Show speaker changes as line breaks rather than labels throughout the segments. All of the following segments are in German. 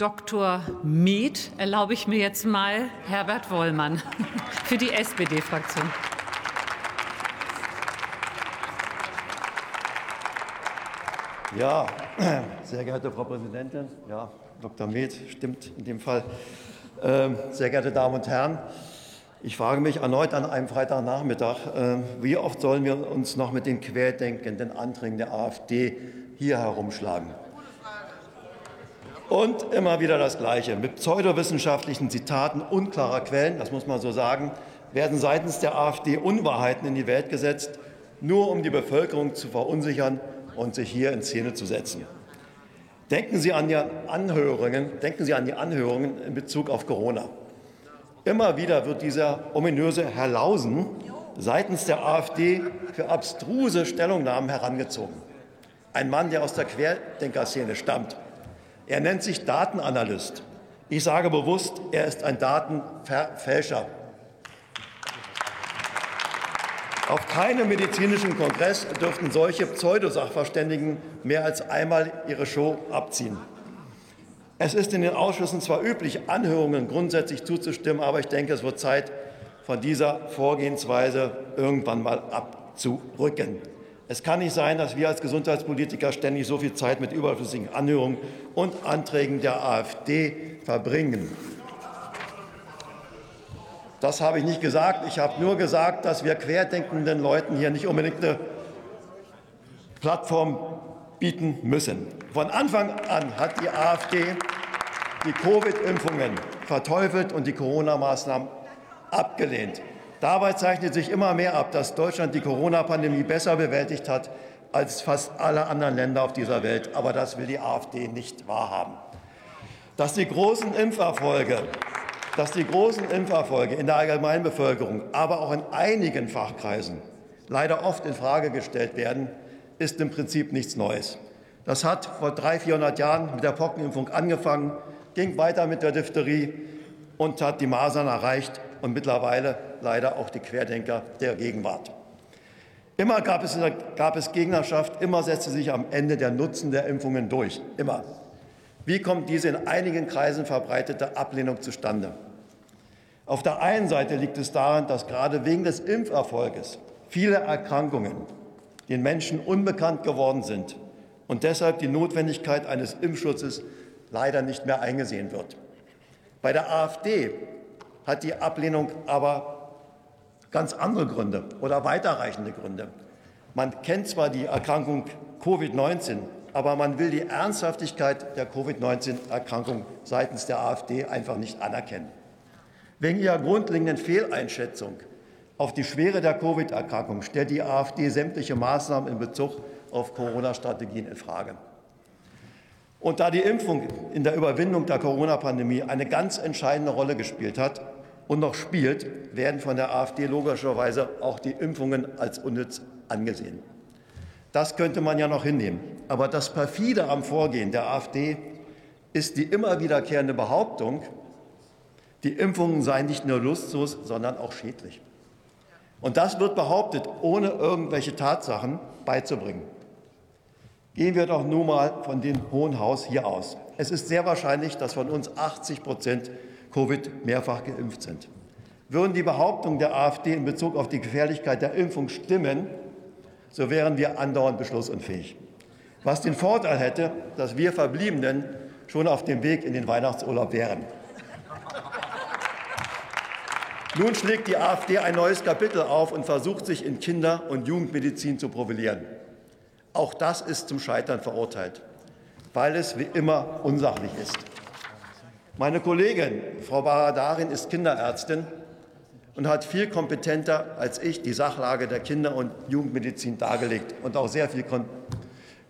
Dr. Med erlaube ich mir jetzt mal Herbert Wollmann für die SPD-Fraktion.
Ja, sehr geehrte Frau Präsidentin, ja, Dr. Med stimmt in dem Fall. Ähm, sehr geehrte Damen und Herren, ich frage mich erneut an einem Freitagnachmittag, äh, wie oft sollen wir uns noch mit den querdenkenden Anträgen der AfD hier herumschlagen? Und immer wieder das Gleiche. Mit pseudowissenschaftlichen Zitaten unklarer Quellen, das muss man so sagen, werden seitens der AfD Unwahrheiten in die Welt gesetzt, nur um die Bevölkerung zu verunsichern und sich hier in Szene zu setzen. Denken Sie an die Anhörungen, denken Sie an die Anhörungen in Bezug auf Corona. Immer wieder wird dieser ominöse Herr Lausen seitens der AfD für abstruse Stellungnahmen herangezogen. Ein Mann, der aus der Querdenkerszene stammt. Er nennt sich Datenanalyst. Ich sage bewusst, er ist ein Datenverfälscher. Auf keinem medizinischen Kongress dürften solche Pseudosachverständigen mehr als einmal ihre Show abziehen. Es ist in den Ausschüssen zwar üblich, Anhörungen grundsätzlich zuzustimmen, aber ich denke, es wird Zeit, von dieser Vorgehensweise irgendwann mal abzurücken. Es kann nicht sein, dass wir als Gesundheitspolitiker ständig so viel Zeit mit überflüssigen Anhörungen und Anträgen der AfD verbringen. Das habe ich nicht gesagt. Ich habe nur gesagt, dass wir querdenkenden Leuten hier nicht unbedingt eine Plattform bieten müssen. Von Anfang an hat die AfD die Covid-Impfungen verteufelt und die Corona-Maßnahmen abgelehnt. Dabei zeichnet sich immer mehr ab, dass Deutschland die Corona-Pandemie besser bewältigt hat als fast alle anderen Länder auf dieser Welt. Aber das will die AfD nicht wahrhaben. Dass die großen Impferfolge dass die großen Impferfolge in der Allgemeinbevölkerung, aber auch in einigen Fachkreisen leider oft in Frage gestellt werden, ist im Prinzip nichts Neues. Das hat vor 300, 400 Jahren mit der Pockenimpfung angefangen, ging weiter mit der Diphtherie und hat die Masern erreicht und mittlerweile leider auch die Querdenker der Gegenwart. Immer gab es, gab es Gegnerschaft, immer setzte sich am Ende der Nutzen der Impfungen durch. Immer. Wie kommt diese in einigen Kreisen verbreitete Ablehnung zustande? Auf der einen Seite liegt es daran, dass gerade wegen des Impferfolges viele Erkrankungen den Menschen unbekannt geworden sind und deshalb die Notwendigkeit eines Impfschutzes leider nicht mehr eingesehen wird. Bei der AfD hat die Ablehnung aber ganz andere Gründe oder weiterreichende Gründe. Man kennt zwar die Erkrankung Covid-19, aber man will die Ernsthaftigkeit der Covid-19-Erkrankung seitens der AfD einfach nicht anerkennen. Wegen ihrer grundlegenden Fehleinschätzung auf die Schwere der Covid-Erkrankung stellt die AfD sämtliche Maßnahmen in Bezug auf Corona-Strategien in Frage. Und da die Impfung in der Überwindung der Corona-Pandemie eine ganz entscheidende Rolle gespielt hat und noch spielt, werden von der AfD logischerweise auch die Impfungen als unnütz angesehen. Das könnte man ja noch hinnehmen. Aber das perfide am Vorgehen der AfD ist die immer wiederkehrende Behauptung, die Impfungen seien nicht nur lustlos, sondern auch schädlich. Und das wird behauptet, ohne irgendwelche Tatsachen beizubringen. Gehen wir doch nun mal von dem Hohen Haus hier aus. Es ist sehr wahrscheinlich, dass von uns 80 Prozent Covid mehrfach geimpft sind. Würden die Behauptungen der AfD in Bezug auf die Gefährlichkeit der Impfung stimmen, so wären wir andauernd beschlussunfähig. Was den Vorteil hätte, dass wir Verbliebenen schon auf dem Weg in den Weihnachtsurlaub wären. Nun schlägt die AfD ein neues Kapitel auf und versucht sich in Kinder- und Jugendmedizin zu profilieren. Auch das ist zum Scheitern verurteilt, weil es wie immer unsachlich ist. Meine Kollegin, Frau Baradarin, ist Kinderärztin und hat viel kompetenter als ich die Sachlage der Kinder- und Jugendmedizin dargelegt und auch sehr viel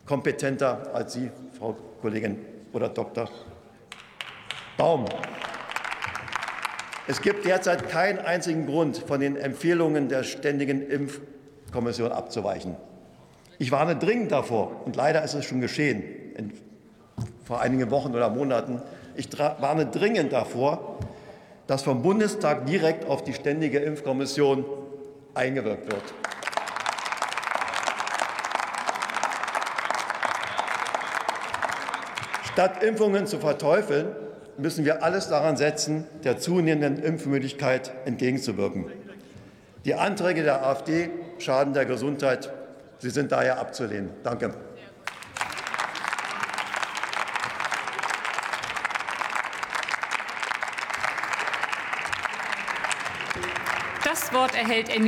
kompetenter als Sie, Frau Kollegin oder Dr. Baum. Es gibt derzeit keinen einzigen Grund, von den Empfehlungen der Ständigen Impfkommission abzuweichen. Ich warne dringend davor, und leider ist es schon geschehen, vor einigen Wochen oder Monaten, ich warne dringend davor, dass vom Bundestag direkt auf die Ständige Impfkommission eingewirkt wird. Statt Impfungen zu verteufeln, müssen wir alles daran setzen, der zunehmenden Impfmüdigkeit entgegenzuwirken. Die Anträge der AfD schaden der Gesundheit. Sie sind daher abzulehnen. Danke.
Das Wort erhält Emilie